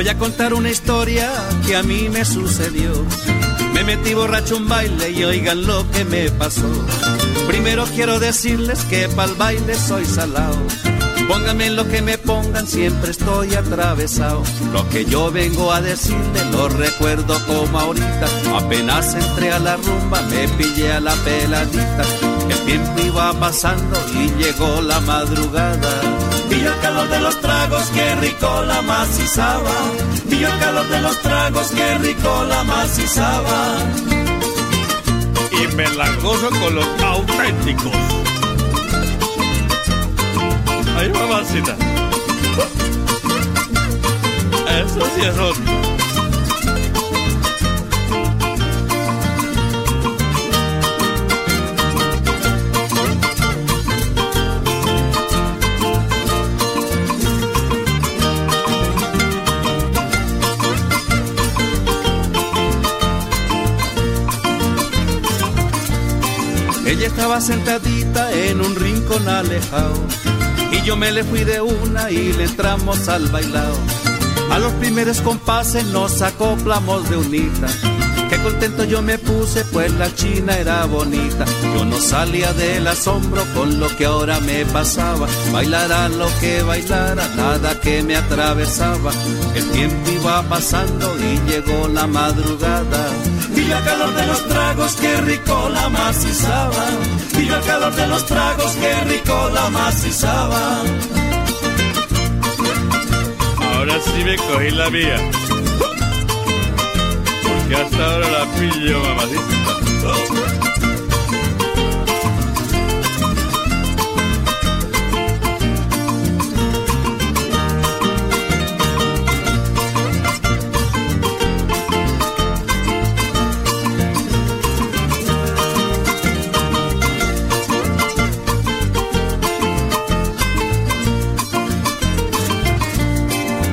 Voy a contar una historia que a mí me sucedió. Me metí borracho un baile y oigan lo que me pasó. Primero quiero decirles que pa'l baile soy salado. Pónganme lo que me pongan, siempre estoy atravesado. Lo que yo vengo a decirle lo recuerdo como ahorita. Apenas entré a la rumba, me pillé a la peladita. El tiempo iba pasando y llegó la madrugada. Vi el calor de los tragos, qué rico la macizaba. Vi el calor de los tragos, qué rico la macizaba. Y me la gozo con los auténticos. Ay, mamacita. Eso sí es otro. Ella estaba sentadita en un rincón alejado y yo me le fui de una y le entramos al bailado. A los primeros compases nos acoplamos de unita. Contento yo me puse, pues la china era bonita. Yo no salía del asombro con lo que ahora me pasaba. Bailara lo que bailara, nada que me atravesaba. El tiempo iba pasando y llegó la madrugada. Vi el calor de los tragos, qué rico la macizaba. Vi el calor de los tragos, qué rico la macizaba. Ahora sí me cogí la mía. Porque hasta ahora la pillo, mamacita.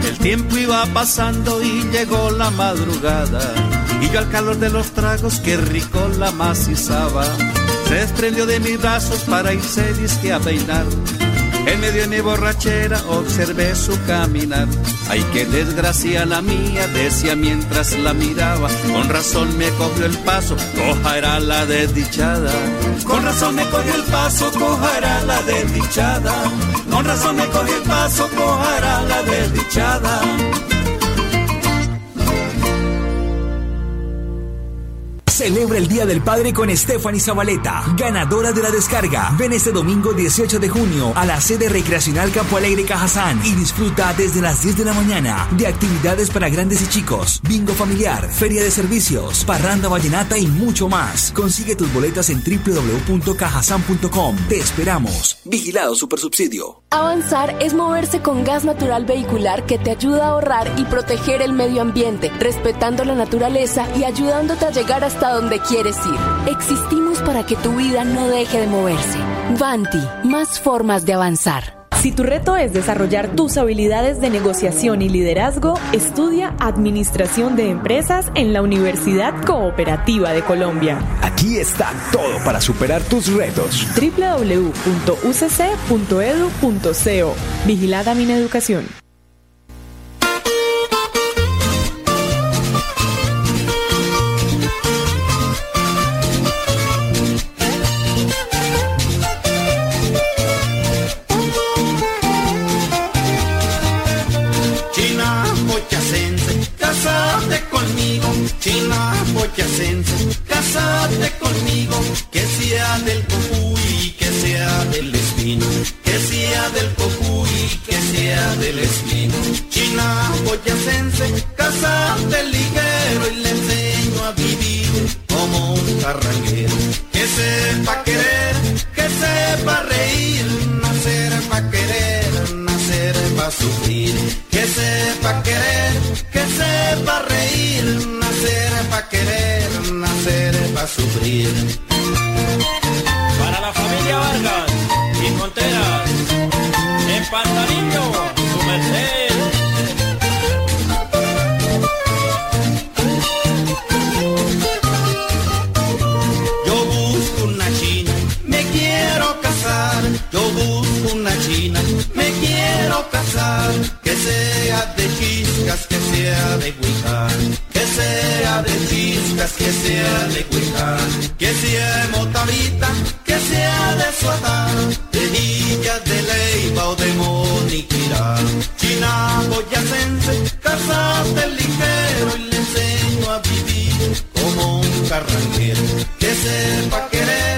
El tiempo iba pasando y llegó la madrugada. Y yo al calor de los tragos, qué rico la macizaba. Se desprendió de mis brazos para irse disque a peinar. En medio de mi borrachera observé su caminar. Ay, qué desgracia la mía, decía mientras la miraba. Con razón me cogió el paso, coja era la desdichada. Con razón me cogió el paso, coja era la desdichada. Con razón me cogió el paso, coja era la desdichada. Celebra el Día del Padre con Stephanie Zabaleta, ganadora de la descarga. Ven este domingo 18 de junio a la sede recreacional Campo Alegre Cajazán y disfruta desde las 10 de la mañana de actividades para grandes y chicos, bingo familiar, feria de servicios, parranda vallenata y mucho más. Consigue tus boletas en www.cajazán.com. Te esperamos. Vigilado Supersubsidio. Avanzar es moverse con gas natural vehicular que te ayuda a ahorrar y proteger el medio ambiente, respetando la naturaleza y ayudándote a llegar hasta donde quieres ir. Existimos para que tu vida no deje de moverse. Vanti, más formas de avanzar. Si tu reto es desarrollar tus habilidades de negociación y liderazgo, estudia Administración de Empresas en la Universidad Cooperativa de Colombia. Aquí está todo para superar tus retos. www.ucc.edu.co Vigilada Mineducación. China sufrir. Para la familia Vargas y Monteras, en Pantanillo, su merced. Yo busco una china, me quiero casar. Yo busco una china, me quiero casar. Que sea de chiscas, que sea de huijar sea de chiscas, que sea de cuijar, que sea de motavita, que sea de suata, de Villa de Leiva o de Moniquira. China boyacense, casate ligero y le enseño a vivir como un carranquero. Que sepa querer,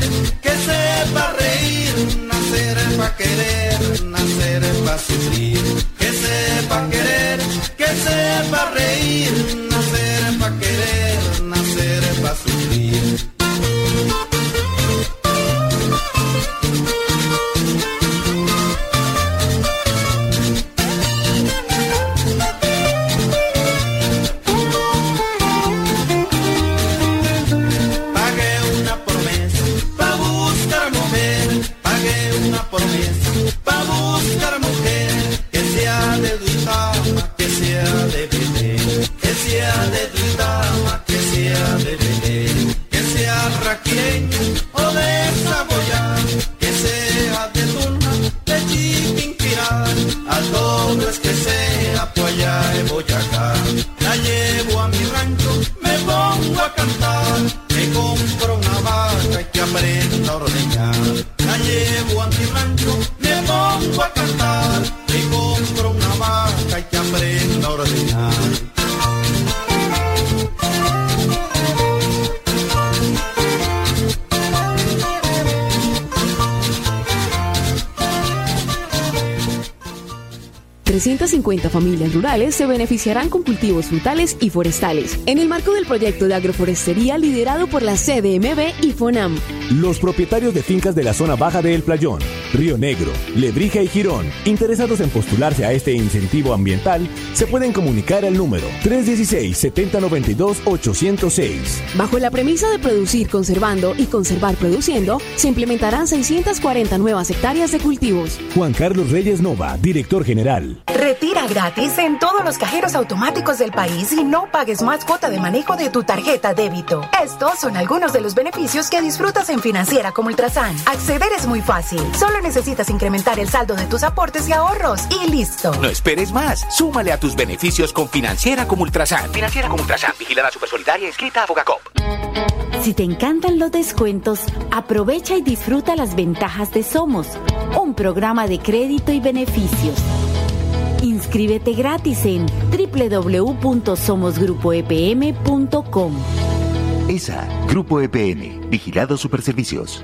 familias rurales se beneficiarán con cultivos frutales y forestales en el marco del proyecto de agroforestería liderado por la CDMB y FONAM. Los propietarios de fincas de la zona baja de El Playón, Río Negro, Lebrija y Girón, interesados en postularse a este incentivo ambiental, se pueden comunicar al número 316-7092-806. Bajo la premisa de producir conservando y conservar produciendo, se implementarán 640 nuevas hectáreas de cultivos. Juan Carlos Reyes Nova, director general. Retira gratis en todos los cajeros automáticos del país y no pagues más cuota de manejo de tu tarjeta débito. Estos son algunos de los beneficios que disfrutas en Financiera como Ultrasan. Acceder es muy fácil. Solo necesitas incrementar el saldo de tus aportes y ahorros y listo. No esperes más. Súmale a tus beneficios con Financiera como Ultrasan. Financiera como Ultrasan. Vigilada Supersolidaria escrita a Fogacop. Si te encantan los descuentos, aprovecha y disfruta las ventajas de Somos, un programa de crédito y beneficios. Inscríbete gratis en www.somosgrupoepm.com. ESA, Grupo EPN, Vigilado Superservicios.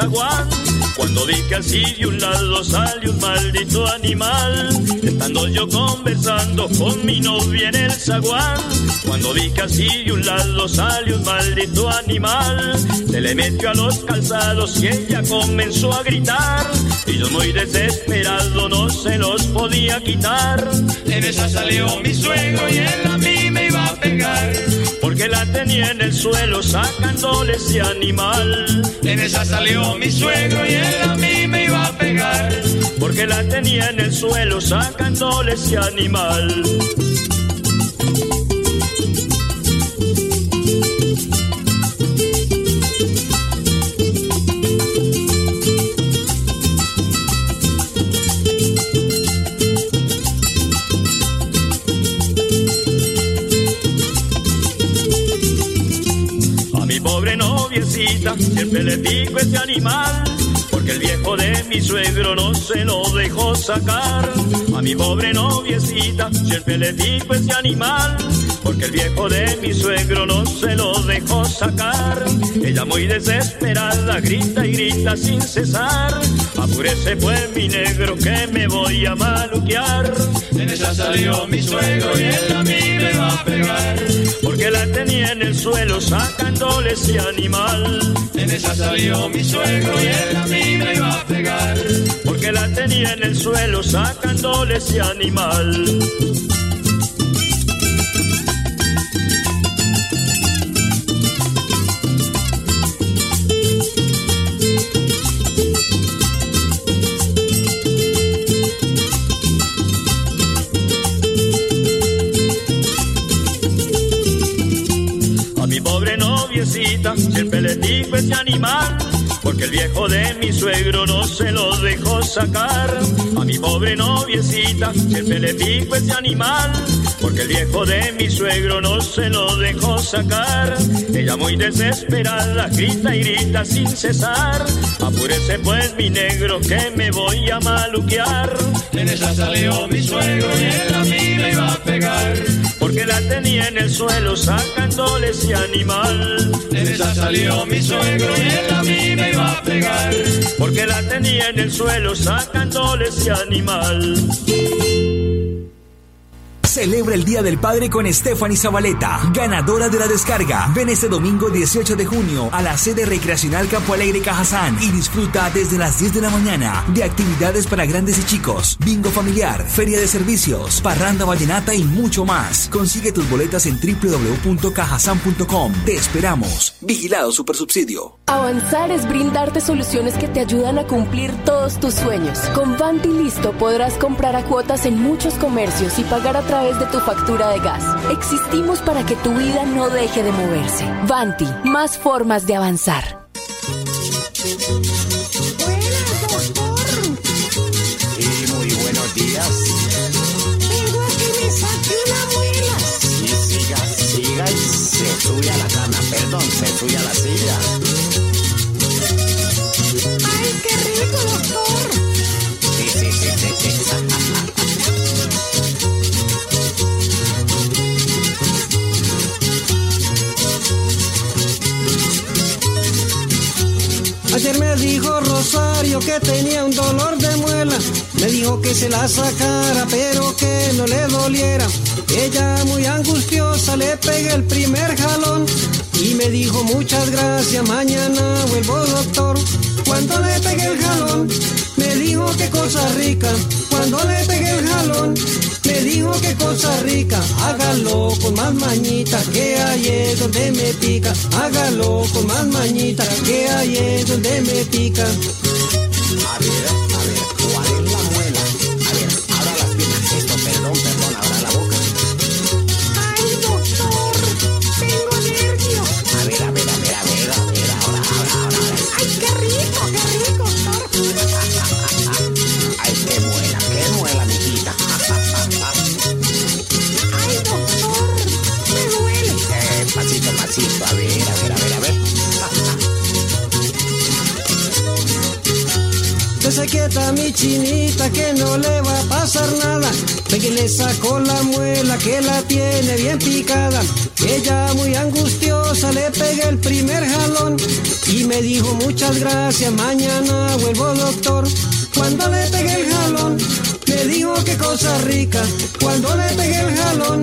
zaguán. Cuando vi que así de un lado sale un maldito animal. Estando yo conversando con mi novia en el zaguán. Cuando vi que así de un lado salió un maldito animal, se le metió a los calzados y ella comenzó a gritar. Y yo muy desesperado no se los podía quitar. En esa salió mi suegro y él a Porque la tenía en el suelo sacándole ese animal. En esa salió mi suegro y él a mí me iba a pegar. Porque la tenía en el suelo sacándole ese animal. Siempre le digo ese animal, porque el viejo de mi suegro no se lo dejó sacar. A mi pobre noviecita siempre le digo ese animal, porque el viejo de mi suegro no se lo dejó sacar. Ella muy desesperada grita y grita sin cesar. Apúrese pues mi negro que me voy a maluquear. En esa salió mi suegro y él a mí me va a pegar. Porque la tenía en el suelo sacándole ese animal. En esa salió mi suegro y él a mí me iba a pegar. Porque la tenía en el suelo sacándole ese animal. El viejo de mi suegro no se lo dejó sacar. A mi pobre noviecita siempre le digo ese animal, porque el viejo de mi suegro no se lo dejó sacar. Ella muy desesperada grita y grita sin cesar. Apúrese pues mi negro que me voy a maluquear. En esa salió mi suegro y él a mí me iba a pegar. Porque la tenía en el suelo sacándole ese animal. En esa salió mi suegro y él a mí me iba a pegar. Porque la tenía en el suelo sacándole ese animal. Celebra el Día del Padre con Stephanie Zabaleta, ganadora de la descarga. Ven este domingo 18 de junio a la sede recreacional Campo Alegre Cajazán y disfruta desde las 10 de la mañana de actividades para grandes y chicos, bingo familiar, feria de servicios, parranda vallenata y mucho más. Consigue tus boletas en www.cajazán.com. Te esperamos. Vigilado Supersubsidio. Avanzar es brindarte soluciones que te ayudan a cumplir todos tus sueños. Con Vanti Listo podrás comprar a cuotas en muchos comercios y pagar a través de tu factura de gas. Existimos para que tu vida no deje de moverse. Vanti, más formas de avanzar. Sí, muy buenos días. Vengo a que me saque una muela. Sí, siga, siga y se sube a la cama. Perdón, se sube a la silla. Que tenía un dolor de muela. Me dijo que se la sacara, pero que no le doliera. Ella muy angustiosa le pegué el primer jalón y me dijo muchas gracias, mañana vuelvo doctor. Cuando le pegué el jalón, me dijo qué cosa rica. Cuando le pegué el jalón, me dijo qué cosa rica. Hágalo con más mañita, que ahí es donde me pica. Hágalo con más mañita, que ahí es donde me pica. A chinita que no le va a pasar nada. Ve le sacó la muela que la tiene bien picada. Ella muy angustiosa le pegué el primer jalón y me dijo muchas gracias, mañana vuelvo doctor. Cuando le pegué el jalón, me dijo qué cosa rica. Cuando le pegué el jalón,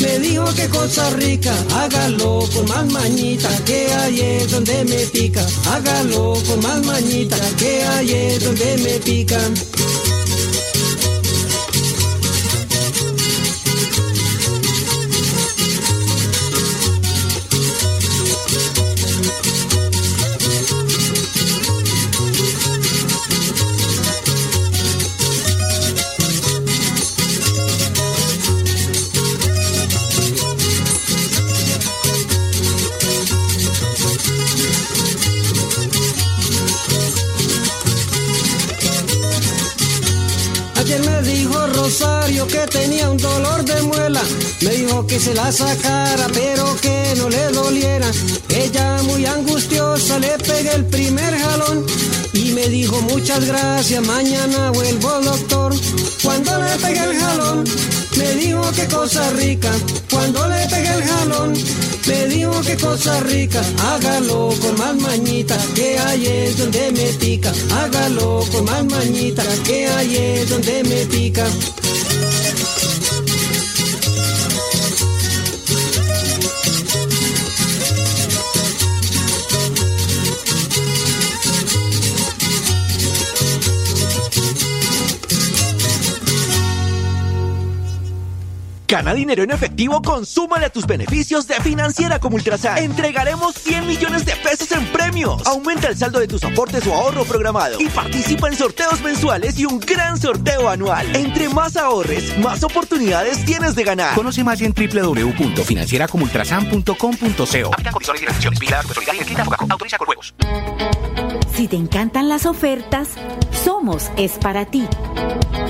me dijo que cosa rica, hágalo con más mañita, que ahí es donde me pica, hágalo con más mañita, que ahí es donde me pica. Que se la sacara, pero que no le doliera. Ella muy angustiosa le pegué el primer jalón. Y me dijo muchas gracias, mañana vuelvo doctor. Cuando le pegué el jalón, me dijo qué cosa rica. Cuando le pegué el jalón, me dijo qué cosa rica. Hágalo con más mañita, que ahí es donde me pica. Hágalo con más mañita, que ahí es donde me pica. Gana dinero en efectivo, consúmale a tus beneficios de Financiera como Ultrasan. Entregaremos 100 millones de pesos en premios. Aumenta el saldo de tus aportes o ahorro programado y participa en sorteos mensuales y un gran sorteo anual. Entre más ahorres, más oportunidades tienes de ganar. Conoce más en www.financieracomultrasan.com.co. Si te encantan las ofertas, Somos es para ti.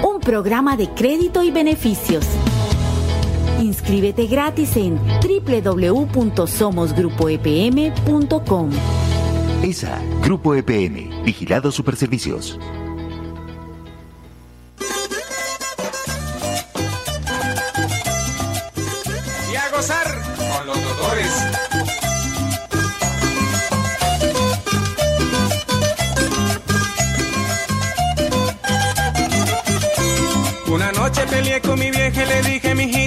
Un programa de crédito y beneficios. Inscríbete gratis en www.somosgrupoepm.com. ESA, Grupo EPN, Vigilado Superservicios. y a gozar con los doctores. Una noche peleé con mi vieja y le dije,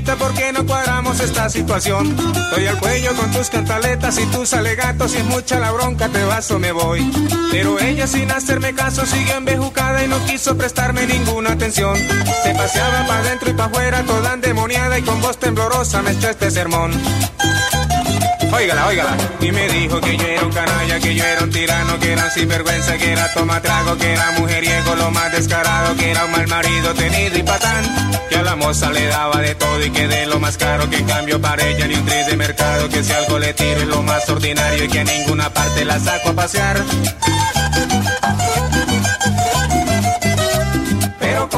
mijita, ¿por qué no cuadramos esta situación? Estoy al cuello con tus cantaletas y tus alegatos, si es mucha la bronca, te vas o me voy. Pero ella sin hacerme caso siguió embejucada y no quiso prestarme ninguna atención. Se paseaba para adentro y para afuera, toda endemoniada y con voz temblorosa me echó este sermón. Óigala, óigala. Y me dijo que yo era un canalla, que yo era un tirano, que era un sinvergüenza, que era tomatrago, que era mujeriego, lo más descarado, que era un mal marido tenido y patán. Que a la moza le daba de todo y que de lo más caro, que cambio para ella ni un tris de mercado, que si algo le tiro es lo más ordinario y que a ninguna parte la saco a pasear.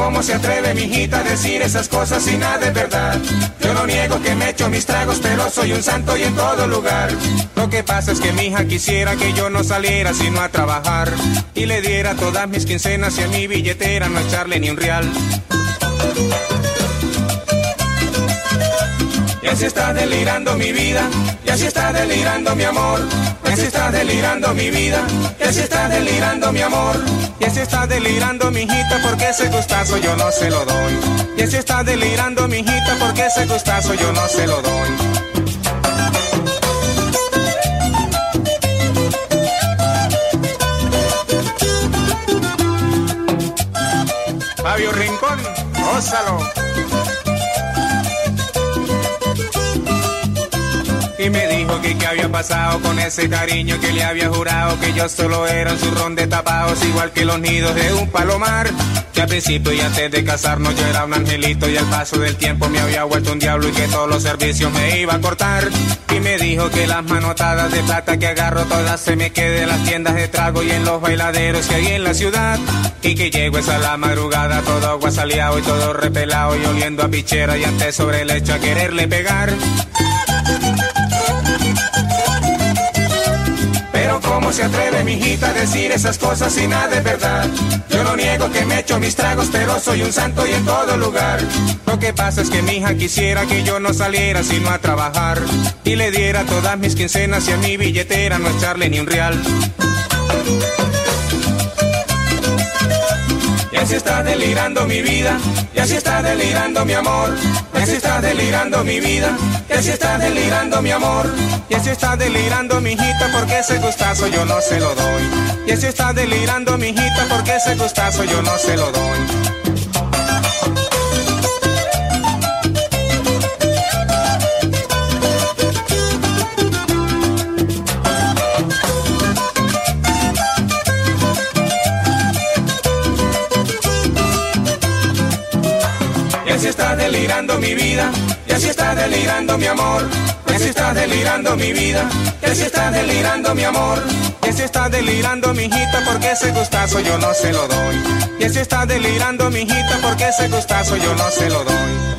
Cómo se atreve mi hijita a decir esas cosas si nada es verdad. Yo no niego que me echo mis tragos, pero soy un santo y en todo lugar. Lo que pasa es que mi hija quisiera que yo no saliera sino a trabajar y le diera todas mis quincenas y a mi billetera no echarle ni un real. Así está delirando mi vida, y así está delirando mi amor, y así está delirando mi vida, y así está delirando mi amor, y así está delirando mi hijita porque ese gustazo yo no se lo doy. Y así está delirando mi hijita porque ese gustazo yo no se lo doy. Fabio Rincón, gózalo. Y me dijo que qué había pasado con ese cariño que le había jurado que yo solo era un zurrón de tapados igual que los nidos de un palomar. Que al principio y antes de casarnos yo era un angelito y al paso del tiempo me había vuelto un diablo y que todos los servicios me iba a cortar. Y me dijo que las manotadas de plata que agarro todas se me queden en las tiendas de trago y en los bailaderos que hay en la ciudad. Y que llego esa la madrugada todo aguasaleado y todo repelado y oliendo a pichera y antes sobre el hecho a quererle pegar. Cómo se atreve mi hijita a decir esas cosas si nada es verdad. Yo no niego que me echo mis tragos, pero soy un santo y en todo lugar. Lo que pasa es que mi hija quisiera que yo no saliera sino a trabajar y le diera todas mis quincenas y a mi billetera no echarle ni un real. Así está delirando mi vida, y así está delirando mi amor, y así está delirando mi vida, y así está delirando mi amor, y así está delirando mi hijita porque ese gustazo yo no se lo doy, y así está delirando mi hijita porque ese gustazo yo no se lo doy. Vida, y así está delirando mi amor, y así está delirando mi vida, y así está delirando mi amor, y así está delirando mi hijita porque ese gustazo yo no se lo doy, y así está delirando mi hijita porque ese gustazo yo no se lo doy.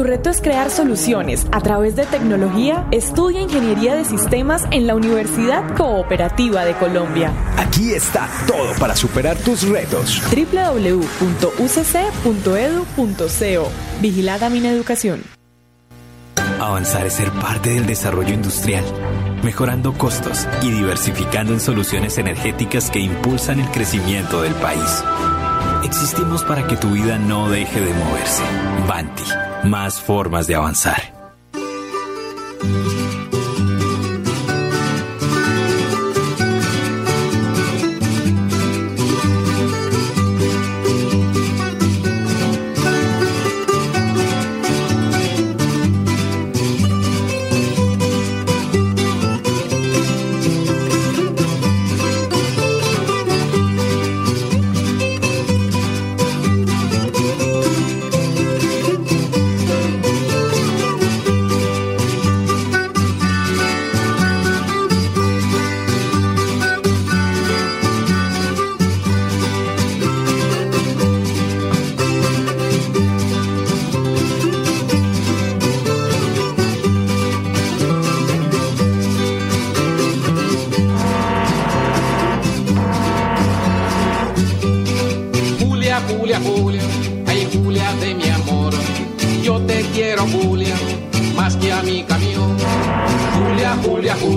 Si tu reto es crear soluciones a través de tecnología, estudia Ingeniería de Sistemas en la Universidad Cooperativa de Colombia. Aquí está todo para superar tus retos. www.ucc.edu.co Vigilada Mineducación. Avanzar es ser parte del desarrollo industrial, mejorando costos y diversificando en soluciones energéticas que impulsan el crecimiento del país. Existimos para que tu vida no deje de moverse. Banti más formas de avanzar.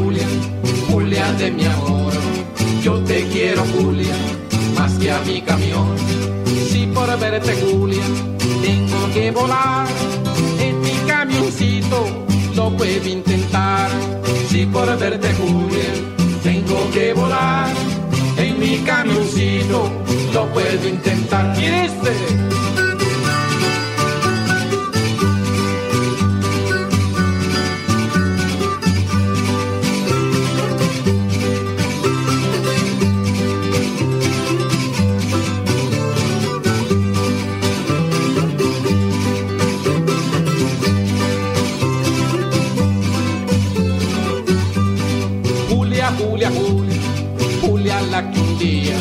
Julia, Julia de mi amor. Yo te quiero, Julia, más que a mi camión. Si por verte, Julia, tengo que volar en mi camioncito, lo puedo intentar. Si por verte, Julia, tengo que volar en mi camioncito, lo puedo intentar. ¿Quién este? humilde a la que un día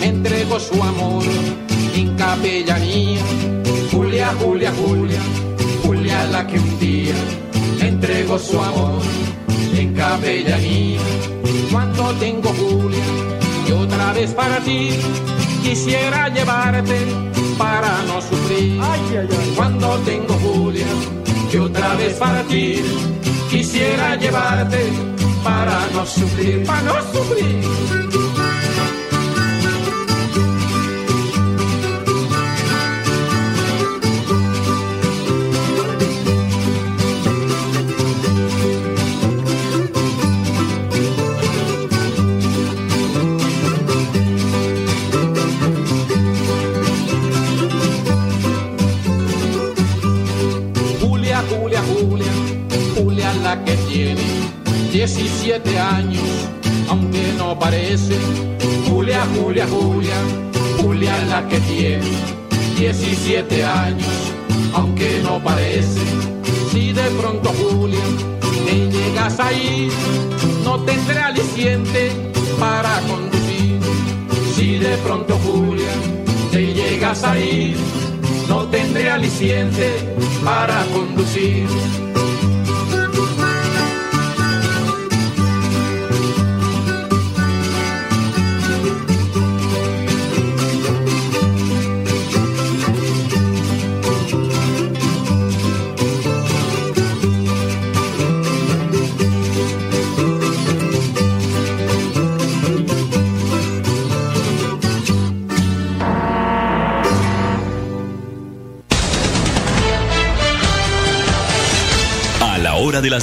me entregó su amor en capellanía. Julia, Julia, Julia, Julia la que un día me entregó su amor en capellanía. Cuando tengo Julia y otra vez para ti, quisiera llevarte para no sufrir. Cuando tengo Julia y otra vez para ti, quisiera llevarte para não sofrer, para não sofrer. 17 años, aunque no parece. Julia, Julia, Julia, Julia la que tiene 17 años, aunque no parece. Si de pronto Julia te llegas ahí, no tendrá aliciente para conducir. Si de pronto Julia te llegas ahí, no tendré aliciente para conducir.